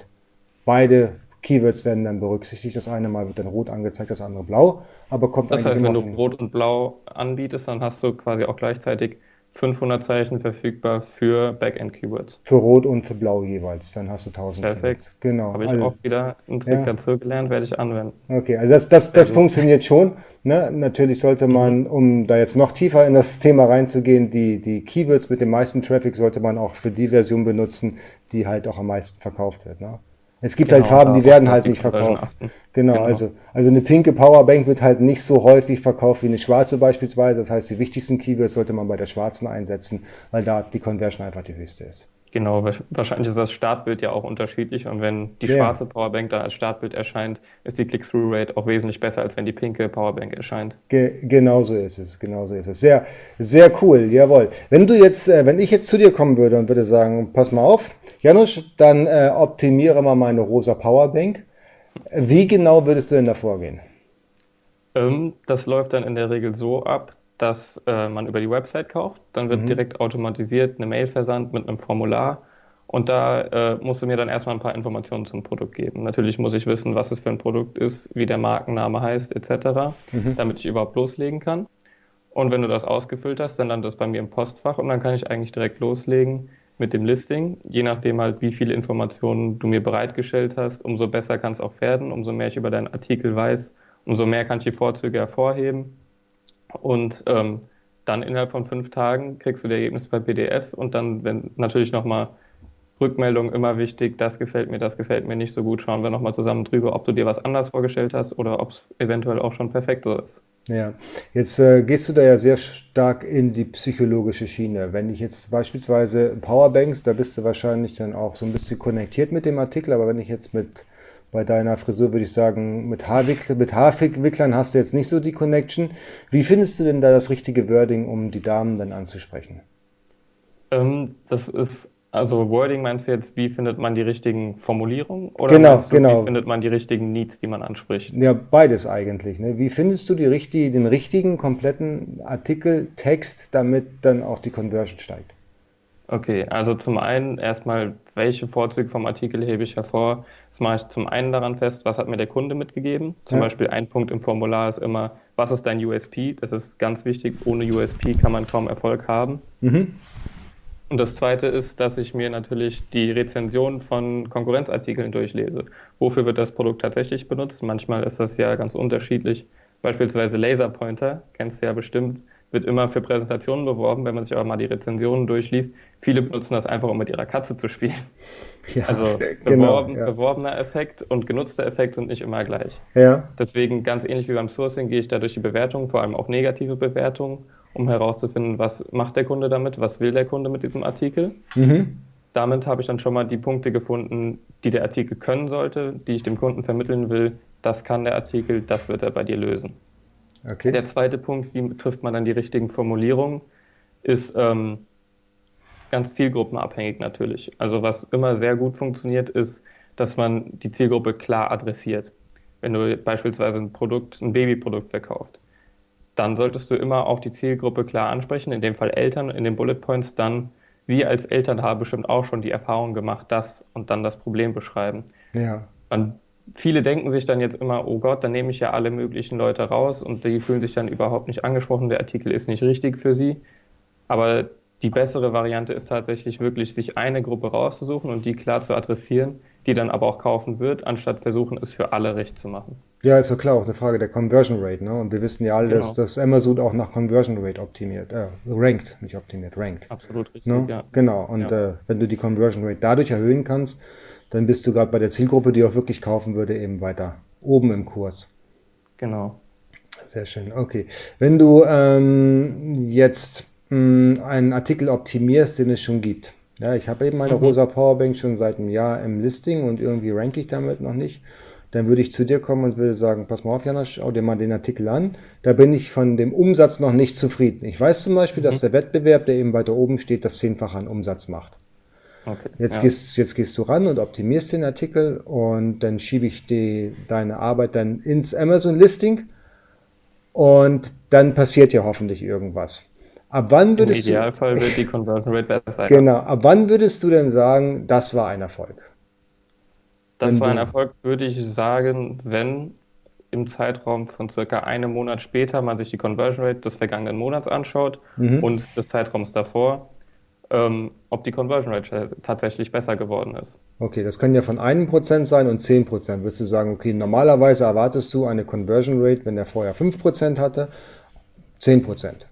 A: beide Keywords werden dann berücksichtigt. Das eine Mal wird dann rot angezeigt, das andere blau, aber kommt
B: Das heißt, wenn du rot und blau anbietest, dann hast du quasi auch gleichzeitig 500 Zeichen verfügbar für Backend-Keywords.
A: Für Rot und für Blau jeweils. Dann hast du 1000
B: Perfekt. Keywords. Genau. Habe ich also, auch wieder einen Trick ja. dazu gelernt, werde ich anwenden.
A: Okay, also das, das, das funktioniert schon. Ne? Natürlich sollte man, mhm. um da jetzt noch tiefer in das Thema reinzugehen, die, die Keywords mit dem meisten Traffic sollte man auch für die Version benutzen, die halt auch am meisten verkauft wird. Ne? Es gibt halt genau, halt Farben, die werden halt nicht verkauft. Genau, genau, also, also eine pinke Powerbank wird halt nicht so häufig verkauft wie eine schwarze beispielsweise. Das heißt, die wichtigsten Keywords sollte man bei der schwarzen einsetzen, weil da die Conversion einfach die höchste ist.
B: Genau, wahrscheinlich ist das Startbild ja auch unterschiedlich und wenn die ja. schwarze Powerbank da als Startbild erscheint, ist die Click-Through-Rate auch wesentlich besser, als wenn die pinke Powerbank erscheint.
A: Ge genau so ist es, genau so ist es. Sehr, sehr cool, jawohl. Wenn du jetzt, äh, wenn ich jetzt zu dir kommen würde und würde sagen, pass mal auf, Janusz, dann äh, optimiere mal meine rosa Powerbank. Wie genau würdest du denn da vorgehen?
B: Ähm, das läuft dann in der Regel so ab, dass äh, man über die Website kauft. Dann wird mhm. direkt automatisiert eine Mail versandt mit einem Formular. Und da äh, musst du mir dann erstmal ein paar Informationen zum Produkt geben. Natürlich muss ich wissen, was es für ein Produkt ist, wie der Markenname heißt, etc., mhm. damit ich überhaupt loslegen kann. Und wenn du das ausgefüllt hast, dann landet das bei mir im Postfach und dann kann ich eigentlich direkt loslegen mit dem Listing. Je nachdem halt, wie viele Informationen du mir bereitgestellt hast, umso besser kann es auch werden. Umso mehr ich über deinen Artikel weiß, umso mehr kann ich die Vorzüge hervorheben. Und ähm, dann innerhalb von fünf Tagen kriegst du die Ergebnisse bei PDF und dann, wenn natürlich nochmal Rückmeldung immer wichtig, das gefällt mir, das gefällt mir nicht so gut, schauen wir nochmal zusammen drüber, ob du dir was anders vorgestellt hast oder ob es eventuell auch schon perfekt so ist.
A: Ja, jetzt äh, gehst du da ja sehr stark in die psychologische Schiene. Wenn ich jetzt beispielsweise Powerbanks, da bist du wahrscheinlich dann auch so ein bisschen konnektiert mit dem Artikel, aber wenn ich jetzt mit bei deiner Frisur würde ich sagen, mit, Haarwickl mit Haarwicklern hast du jetzt nicht so die Connection. Wie findest du denn da das richtige Wording, um die Damen dann anzusprechen?
B: Ähm, das ist, also Wording meinst du jetzt, wie findet man die richtigen Formulierungen? Oder
A: genau, du, genau.
B: wie findet man die richtigen Needs, die man anspricht?
A: Ja, beides eigentlich. Ne? Wie findest du richtig, den richtigen, kompletten Artikel, Text, damit dann auch die Conversion steigt?
B: Okay, also zum einen erstmal, welche Vorzüge vom Artikel hebe ich hervor? Das mache ich zum einen daran fest, was hat mir der Kunde mitgegeben? Zum ja. Beispiel ein Punkt im Formular ist immer, was ist dein USP? Das ist ganz wichtig. Ohne USP kann man kaum Erfolg haben. Mhm. Und das zweite ist, dass ich mir natürlich die Rezension von Konkurrenzartikeln durchlese. Wofür wird das Produkt tatsächlich benutzt? Manchmal ist das ja ganz unterschiedlich. Beispielsweise Laserpointer, kennst du ja bestimmt, wird immer für Präsentationen beworben, wenn man sich aber mal die Rezensionen durchliest. Viele benutzen das einfach, um mit ihrer Katze zu spielen. Ja, [laughs] also genau, beworben, ja. beworbener Effekt und genutzter Effekt sind nicht immer gleich. Ja. Deswegen ganz ähnlich wie beim Sourcing gehe ich da durch die Bewertungen, vor allem auch negative Bewertungen, um herauszufinden, was macht der Kunde damit, was will der Kunde mit diesem Artikel. Mhm. Damit habe ich dann schon mal die Punkte gefunden, die der Artikel können sollte, die ich dem Kunden vermitteln will. Das kann der Artikel, das wird er bei dir lösen. Okay. Der zweite Punkt, wie trifft man dann die richtigen Formulierungen, ist ähm, ganz zielgruppenabhängig natürlich. Also was immer sehr gut funktioniert, ist, dass man die Zielgruppe klar adressiert. Wenn du beispielsweise ein Produkt, ein Babyprodukt verkaufst, dann solltest du immer auch die Zielgruppe klar ansprechen, in dem Fall Eltern, in den Bullet Points dann, Sie als Eltern haben bestimmt auch schon die Erfahrung gemacht, das und dann das Problem beschreiben. Ja. Man viele denken sich dann jetzt immer, oh Gott, dann nehme ich ja alle möglichen Leute raus und die fühlen sich dann überhaupt nicht angesprochen, der Artikel ist nicht richtig für sie. Aber die bessere Variante ist tatsächlich wirklich, sich eine Gruppe rauszusuchen und die klar zu adressieren, die dann aber auch kaufen wird, anstatt versuchen, es für alle recht zu machen.
A: Ja, ist ja klar, auch eine Frage der Conversion Rate. Ne? Und wir wissen ja alle, genau. dass, dass Amazon auch nach Conversion Rate optimiert, äh, rankt, nicht optimiert, rankt.
B: Absolut richtig,
A: ne? ja. Genau, und ja. äh, wenn du die Conversion Rate dadurch erhöhen kannst, dann bist du gerade bei der Zielgruppe, die auch wirklich kaufen würde, eben weiter oben im Kurs.
B: Genau.
A: Sehr schön, okay. Wenn du ähm, jetzt mh, hm, einen Artikel optimierst, den es schon gibt. Ja, ich habe eben meine mhm. rosa Powerbank schon seit einem Jahr im Listing und irgendwie ranke ich damit noch nicht. Dann würde ich zu dir kommen und würde sagen, pass mal auf, Jana, schau dir mal den Artikel an. Da bin ich von dem Umsatz noch nicht zufrieden. Ich weiß zum Beispiel, mhm. dass der Wettbewerb, der eben weiter oben steht, das zehnfache an Umsatz macht. Okay, jetzt, ja. gehst, jetzt gehst du ran und optimierst den Artikel und dann schiebe ich die, deine Arbeit dann ins Amazon-Listing und dann passiert ja hoffentlich irgendwas. Ab wann würdest
B: Im Idealfall du, wird die Conversion Rate besser sein.
A: Genau. Ab wann würdest du denn sagen, das war ein Erfolg?
B: Das wenn war ein Erfolg, würde ich sagen, wenn im Zeitraum von circa einem Monat später man sich die Conversion Rate des vergangenen Monats anschaut mhm. und des Zeitraums davor ähm, ob die Conversion Rate tatsächlich besser geworden ist.
A: Okay, das können ja von einem Prozent sein und zehn Prozent. Würdest du sagen, okay, normalerweise erwartest du eine Conversion Rate, wenn der vorher fünf Prozent hatte, zehn Prozent?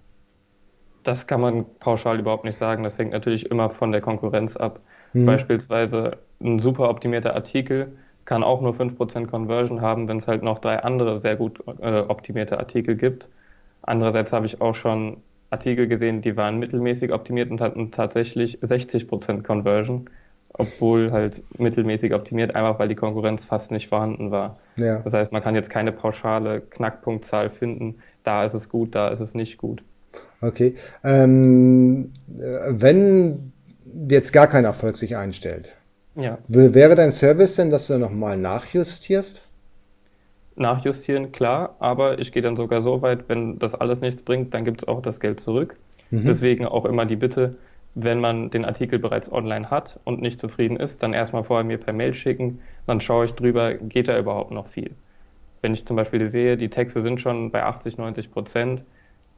B: Das kann man pauschal überhaupt nicht sagen. Das hängt natürlich immer von der Konkurrenz ab. Hm. Beispielsweise ein super optimierter Artikel kann auch nur 5% Conversion haben, wenn es halt noch drei andere sehr gut äh, optimierte Artikel gibt. Andererseits habe ich auch schon Artikel gesehen, die waren mittelmäßig optimiert und hatten tatsächlich 60% Conversion, obwohl halt mittelmäßig optimiert, einfach weil die Konkurrenz fast nicht vorhanden war. Ja. Das heißt, man kann jetzt keine pauschale Knackpunktzahl finden, da ist es gut, da ist es nicht gut.
A: Okay. Ähm, wenn jetzt gar kein Erfolg sich einstellt, ja. wäre dein Service denn, dass du nochmal nachjustierst?
B: Nachjustieren, klar, aber ich gehe dann sogar so weit, wenn das alles nichts bringt, dann gibt es auch das Geld zurück. Mhm. Deswegen auch immer die Bitte, wenn man den Artikel bereits online hat und nicht zufrieden ist, dann erstmal vorher mir per Mail schicken, dann schaue ich drüber, geht da überhaupt noch viel. Wenn ich zum Beispiel sehe, die Texte sind schon bei 80, 90 Prozent,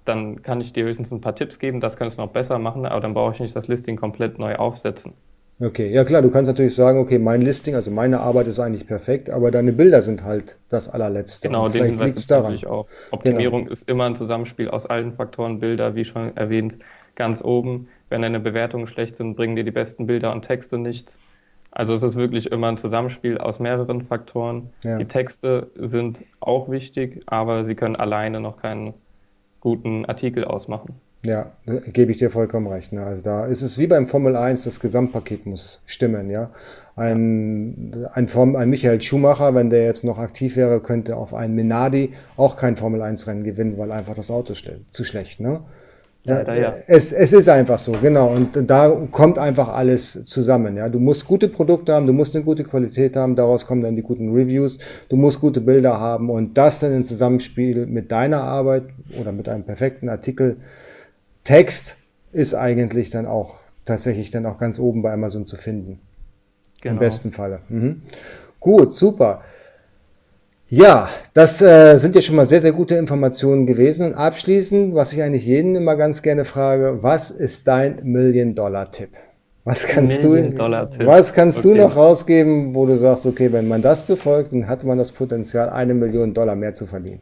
B: dann kann ich dir höchstens ein paar Tipps geben, das kannst du noch besser machen, aber dann brauche ich nicht das Listing komplett neu aufsetzen.
A: Okay, ja klar, du kannst natürlich sagen, okay, mein Listing, also meine Arbeit ist eigentlich perfekt, aber deine Bilder sind halt das allerletzte.
B: Genau, den Hinweis liegt's daran. natürlich auch. Optimierung genau. ist immer ein Zusammenspiel aus allen Faktoren, Bilder, wie schon erwähnt, ganz oben. Wenn deine Bewertungen schlecht sind, bringen dir die besten Bilder und Texte nichts. Also es ist wirklich immer ein Zusammenspiel aus mehreren Faktoren. Ja. Die Texte sind auch wichtig, aber sie können alleine noch keinen guten Artikel ausmachen.
A: Ja, gebe ich dir vollkommen recht. Ne? Also da ist es wie beim Formel 1, das Gesamtpaket muss stimmen, ja. Ein, ein, Form, ein Michael Schumacher, wenn der jetzt noch aktiv wäre, könnte auf einen Minardi auch kein Formel 1 Rennen gewinnen, weil einfach das Auto zu schlecht, ne? Ja, ja, ja. Es, es ist einfach so, genau. Und da kommt einfach alles zusammen. Ja, du musst gute Produkte haben, du musst eine gute Qualität haben. Daraus kommen dann die guten Reviews. Du musst gute Bilder haben und das dann im Zusammenspiel mit deiner Arbeit oder mit einem perfekten Artikel Text ist eigentlich dann auch tatsächlich dann auch ganz oben bei Amazon zu finden. Genau. Im besten Falle. Mhm. Gut, super. Ja, das äh, sind ja schon mal sehr, sehr gute Informationen gewesen. Und abschließend, was ich eigentlich jeden immer ganz gerne frage, was ist dein Million-Dollar-Tipp? Was kannst du, was kannst okay. du noch rausgeben, wo du sagst, okay, wenn man das befolgt, dann hat man das Potenzial, eine Million Dollar mehr zu verdienen?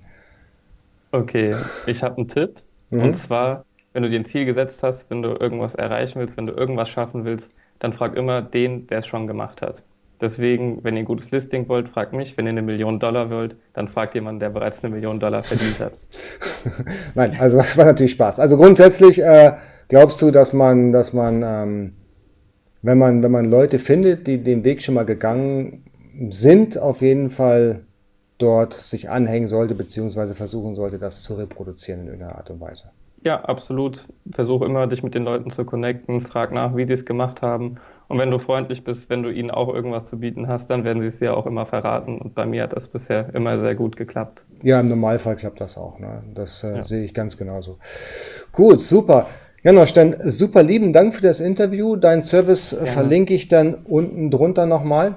B: Okay, ich habe einen Tipp. Mhm. Und zwar, wenn du dir ein Ziel gesetzt hast, wenn du irgendwas erreichen willst, wenn du irgendwas schaffen willst, dann frag immer den, der es schon gemacht hat. Deswegen, wenn ihr ein gutes Listing wollt, fragt mich. Wenn ihr eine Million Dollar wollt, dann fragt jemanden, der bereits eine Million Dollar verdient hat. [laughs]
A: Nein, also das [laughs] war natürlich Spaß. Also grundsätzlich äh, glaubst du, dass man, dass man, ähm, wenn man, wenn man Leute findet, die den Weg schon mal gegangen sind, auf jeden Fall dort sich anhängen sollte, beziehungsweise versuchen sollte, das zu reproduzieren in irgendeiner Art und Weise.
B: Ja, absolut. Versuch immer, dich mit den Leuten zu connecten, frag nach, wie sie es gemacht haben. Und wenn du freundlich bist, wenn du ihnen auch irgendwas zu bieten hast, dann werden sie es dir auch immer verraten. Und bei mir hat das bisher immer sehr gut geklappt.
A: Ja, im Normalfall klappt das auch. Ne? Das äh, ja. sehe ich ganz genauso. Gut, super. Janosch, dann super lieben Dank für das Interview. Dein Service ja. verlinke ich dann unten drunter nochmal.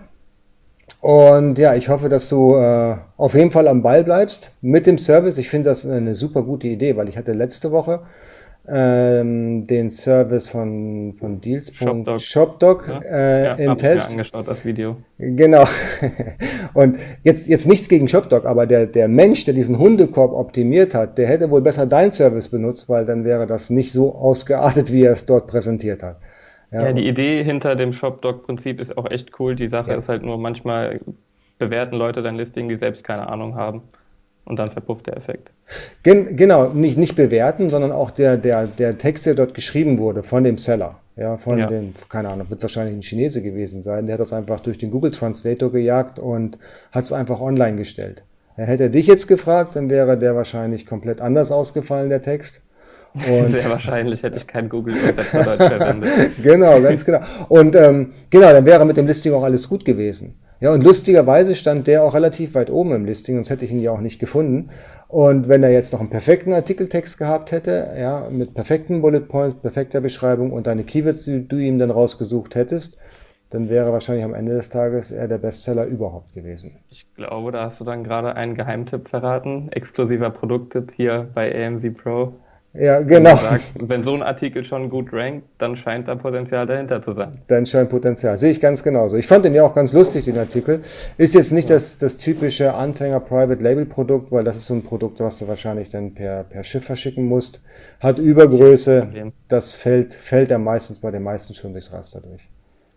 A: Und ja, ich hoffe, dass du äh, auf jeden Fall am Ball bleibst mit dem Service. Ich finde das eine super gute Idee, weil ich hatte letzte Woche ähm, den Service von, von Deals.
B: Shopdog,
A: Shopdog ja. äh, ja, im Test.
B: Ich mir angeschaut, das Video.
A: Genau. [laughs] Und jetzt, jetzt nichts gegen Shopdog, aber der, der Mensch, der diesen Hundekorb optimiert hat, der hätte wohl besser dein Service benutzt, weil dann wäre das nicht so ausgeartet, wie er es dort präsentiert hat.
B: Ja, ja die Idee hinter dem Shopdog-Prinzip ist auch echt cool. Die Sache ja. ist halt nur, manchmal bewerten Leute dein Listing, die selbst keine Ahnung haben. Und dann verpufft der Effekt.
A: Gen genau, nicht, nicht bewerten, sondern auch der, der, der Text, der dort geschrieben wurde von dem Seller. Ja, von ja. dem, keine Ahnung, wird wahrscheinlich ein Chinese gewesen sein. Der hat das einfach durch den Google Translator gejagt und hat es einfach online gestellt. Er hätte dich jetzt gefragt, dann wäre der wahrscheinlich komplett anders ausgefallen, der Text.
B: Und Sehr wahrscheinlich hätte ich kein Google Übersetzer verwendet. [laughs]
A: genau, ganz genau. Und ähm, genau, dann wäre mit dem Listing auch alles gut gewesen. Ja, und lustigerweise stand der auch relativ weit oben im Listing, sonst hätte ich ihn ja auch nicht gefunden. Und wenn er jetzt noch einen perfekten Artikeltext gehabt hätte, ja, mit perfekten Bullet Points, perfekter Beschreibung und deine Keywords, die du ihm dann rausgesucht hättest, dann wäre wahrscheinlich am Ende des Tages er der Bestseller überhaupt gewesen.
B: Ich glaube, da hast du dann gerade einen Geheimtipp verraten. Exklusiver Produkttipp hier bei AMZ Pro.
A: Ja, genau.
B: Wenn, sagst, wenn, so ein Artikel schon gut rankt, dann scheint da Potenzial dahinter zu sein.
A: Dann scheint Potenzial. Sehe ich ganz genauso. Ich fand den ja auch ganz lustig, den Artikel. Ist jetzt nicht das, das typische Anfänger-Private-Label-Produkt, weil das ist so ein Produkt, was du wahrscheinlich dann per, per Schiff verschicken musst. Hat Übergröße. Das fällt, fällt ja meistens bei den meisten schon durchs Raster durch.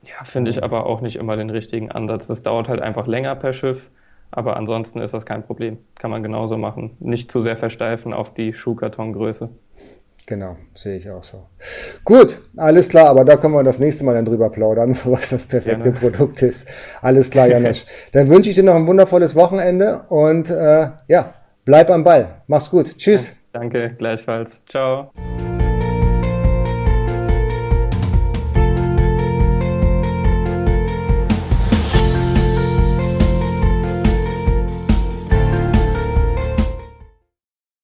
B: Ja, finde ich aber auch nicht immer den richtigen Ansatz. Das dauert halt einfach länger per Schiff. Aber ansonsten ist das kein Problem. Kann man genauso machen. Nicht zu sehr versteifen auf die Schuhkartongröße.
A: Genau, sehe ich auch so. Gut, alles klar, aber da können wir das nächste Mal dann drüber plaudern, [laughs] was das perfekte Gerne. Produkt ist. Alles klar, Janusz. [laughs] dann wünsche ich dir noch ein wundervolles Wochenende und äh, ja, bleib am Ball. Mach's gut. Tschüss.
B: Danke, gleichfalls. Ciao.